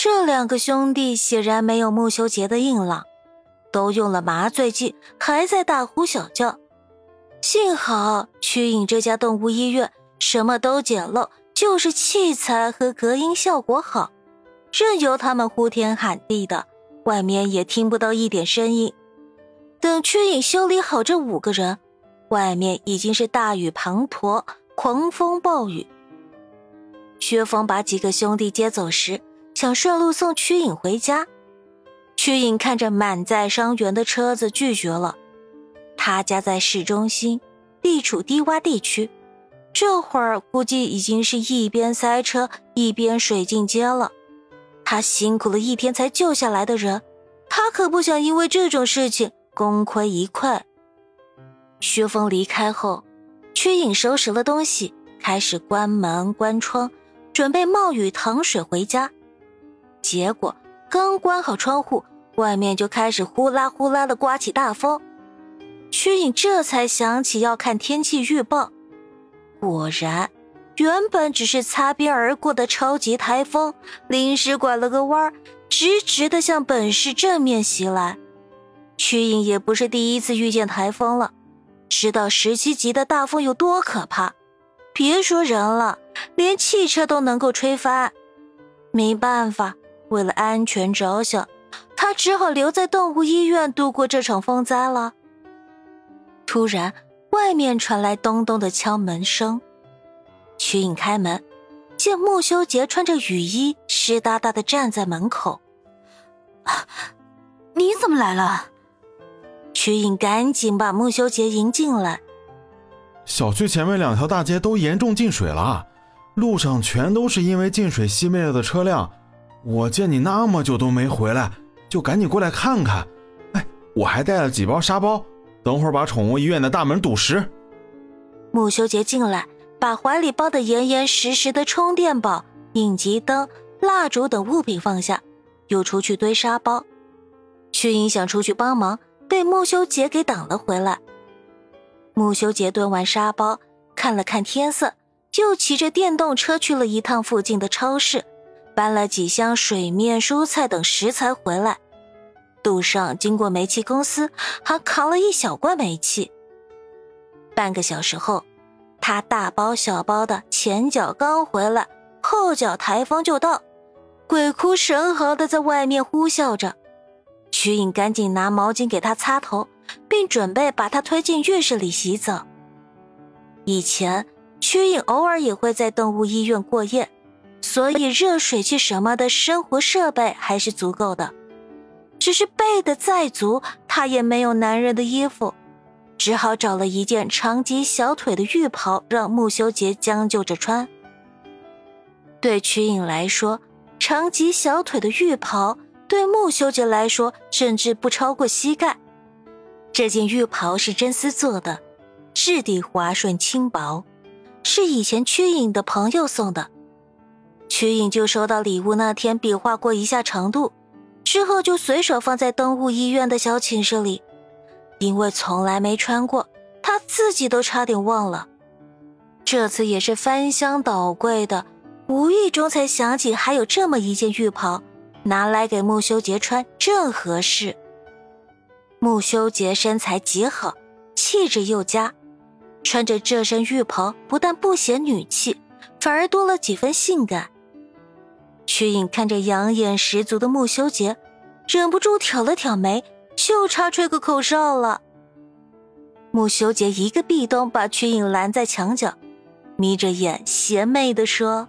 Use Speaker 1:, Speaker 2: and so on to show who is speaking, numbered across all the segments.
Speaker 1: 这两个兄弟显然没有穆修杰的硬朗，都用了麻醉剂，还在大呼小叫。幸好曲颖这家动物医院什么都简陋，就是器材和隔音效果好，任由他们呼天喊地的，外面也听不到一点声音。等曲颖修理好这五个人，外面已经是大雨滂沱，狂风暴雨。薛峰把几个兄弟接走时，想顺路送曲颖回家。曲颖看着满载伤员的车子，拒绝了。他家在市中心，地处低洼地区，这会儿估计已经是一边塞车一边水进街了。他辛苦了一天才救下来的人，他可不想因为这种事情功亏一篑。薛峰离开后，曲颖收拾了东西，开始关门关窗。准备冒雨淌水回家，结果刚关好窗户，外面就开始呼啦呼啦的刮起大风。曲颖这才想起要看天气预报，果然，原本只是擦边而过的超级台风，临时拐了个弯，直直的向本市正面袭来。曲颖也不是第一次遇见台风了，知道十七级的大风有多可怕。别说人了，连汽车都能够吹翻。没办法，为了安全着想，他只好留在动物医院度过这场风灾了。突然，外面传来咚咚的敲门声。曲颖开门，见穆修杰穿着雨衣，湿哒哒的站在门口。
Speaker 2: 你怎么来了？
Speaker 1: 曲颖赶紧把穆修杰迎进来。
Speaker 3: 小区前面两条大街都严重进水了，路上全都是因为进水熄灭了的车辆。我见你那么久都没回来，就赶紧过来看看。哎，我还带了几包沙包，等会儿把宠物医院的大门堵实。
Speaker 1: 穆修杰进来，把怀里包的严严实实的充电宝、应急灯、蜡烛等物品放下，又出去堆沙包。曲颖想出去帮忙，被穆修杰给挡了回来。穆修杰蹲完沙包，看了看天色，又骑着电动车去了一趟附近的超市，搬了几箱水面、蔬菜等食材回来。路上经过煤气公司，还扛了一小罐煤气。半个小时后，他大包小包的前脚刚回来，后脚台风就到，鬼哭神嚎的在外面呼啸着。曲颖赶紧拿毛巾给他擦头。并准备把他推进浴室里洗澡。以前曲颖偶尔也会在动物医院过夜，所以热水器什么的生活设备还是足够的。只是备的再足，他也没有男人的衣服，只好找了一件长及小腿的浴袍让穆修杰将就着穿。对曲颖来说，长及小腿的浴袍对穆修杰来说甚至不超过膝盖。这件浴袍是真丝做的，质地滑顺轻薄，是以前曲颖的朋友送的。曲颖就收到礼物那天比划过一下长度，之后就随手放在动物医院的小寝室里。因为从来没穿过，他自己都差点忘了。这次也是翻箱倒柜的，无意中才想起还有这么一件浴袍，拿来给穆修杰穿正合适。穆修杰身材极好，气质又佳，穿着这身浴袍不但不显女气，反而多了几分性感。曲颖看着养眼十足的穆修杰，忍不住挑了挑眉，就差吹个口哨了。穆修杰一个壁咚把曲颖拦在墙角，眯着眼邪魅地说：“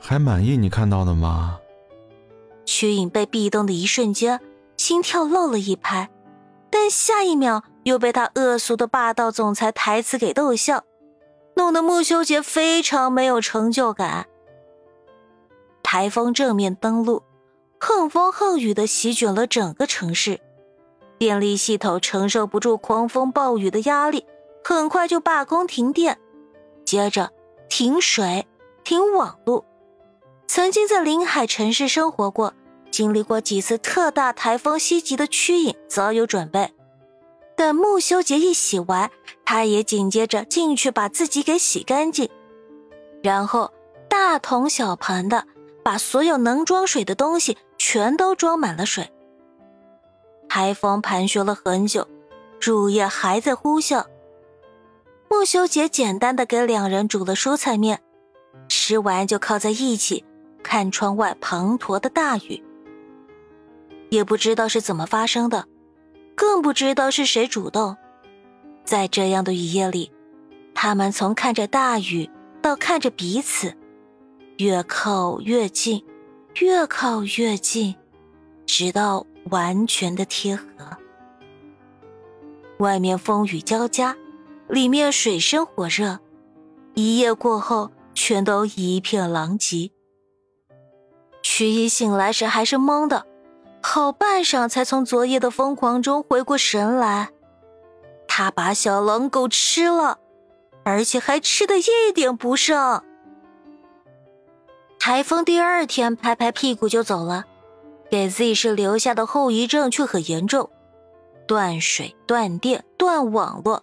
Speaker 3: 还满意你看到的吗？”
Speaker 1: 曲颖被壁咚的一瞬间，心跳漏了一拍，但下一秒又被他恶俗的霸道总裁台词给逗笑，弄得穆修杰非常没有成就感。台风正面登陆，横风横雨的席卷了整个城市，电力系统承受不住狂风暴雨的压力，很快就罢工停电，接着停水、停网络。曾经在临海城市生活过、经历过几次特大台风袭击的曲颖早有准备。等木修杰一洗完，他也紧接着进去把自己给洗干净，然后大桶小盆的把所有能装水的东西全都装满了水。台风盘旋了很久，入夜还在呼啸。木修杰简单的给两人煮了蔬菜面，吃完就靠在一起看窗外滂沱的大雨，也不知道是怎么发生的。更不知道是谁主动，在这样的雨夜里，他们从看着大雨到看着彼此，越靠越近，越靠越近，直到完全的贴合。外面风雨交加，里面水深火热，一夜过后，全都一片狼藉。曲一醒来时还是懵的。好半晌，才从昨夜的疯狂中回过神来。他把小狼狗吃了，而且还吃的一点不剩。台风第二天拍拍屁股就走了，给 Z 市留下的后遗症却很严重：断水、断电、断网络，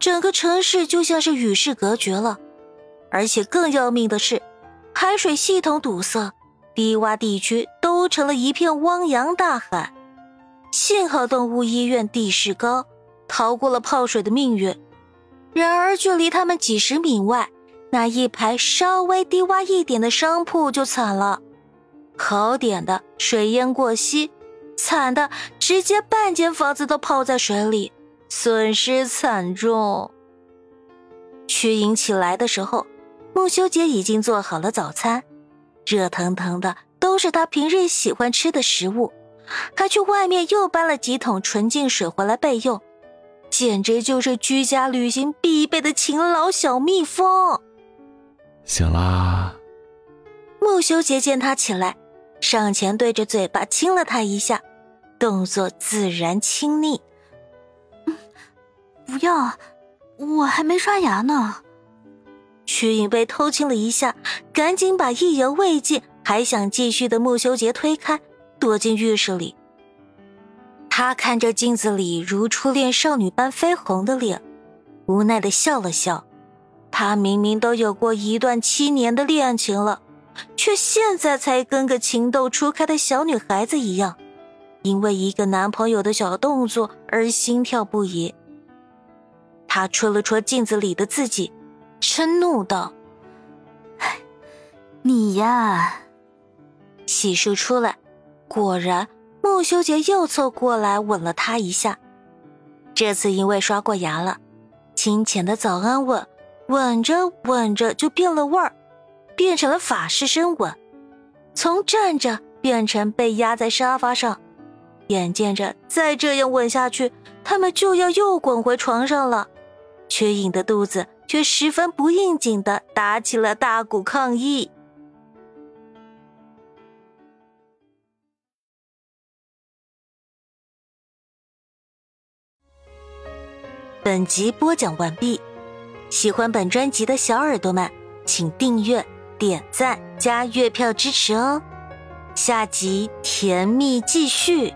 Speaker 1: 整个城市就像是与世隔绝了。而且更要命的是，排水系统堵塞。低洼地区都成了一片汪洋大海，幸好动物医院地势高，逃过了泡水的命运。然而，距离他们几十米外，那一排稍微低洼一点的商铺就惨了，好点的水淹过膝，惨的直接半间房子都泡在水里，损失惨重。屈颖起来的时候，孟修杰已经做好了早餐。热腾腾的都是他平日喜欢吃的食物，还去外面又搬了几桶纯净水回来备用，简直就是居家旅行必备的勤劳小蜜蜂。
Speaker 3: 醒啦！
Speaker 1: 穆修杰见他起来，上前对着嘴巴亲了他一下，动作自然亲昵。
Speaker 2: 不要，我还没刷牙呢。
Speaker 1: 曲颖被偷亲了一下，赶紧把意犹未尽还想继续的穆修杰推开，躲进浴室里。他看着镜子里如初恋少女般绯红的脸，无奈的笑了笑。他明明都有过一段七年的恋情了，却现在才跟个情窦初开的小女孩子一样，因为一个男朋友的小动作而心跳不已。他戳了戳镜子里的自己。嗔怒道：“
Speaker 2: 你呀！”
Speaker 1: 洗漱出来，果然穆修杰又凑过来吻了他一下。这次因为刷过牙了，清浅的早安吻，吻着吻着就变了味儿，变成了法式深吻。从站着变成被压在沙发上，眼见着再这样吻下去，他们就要又滚回床上了。缺影的肚子。却十分不应景的打起了大鼓抗议。本集播讲完毕，喜欢本专辑的小耳朵们，请订阅、点赞、加月票支持哦！下集甜蜜继续。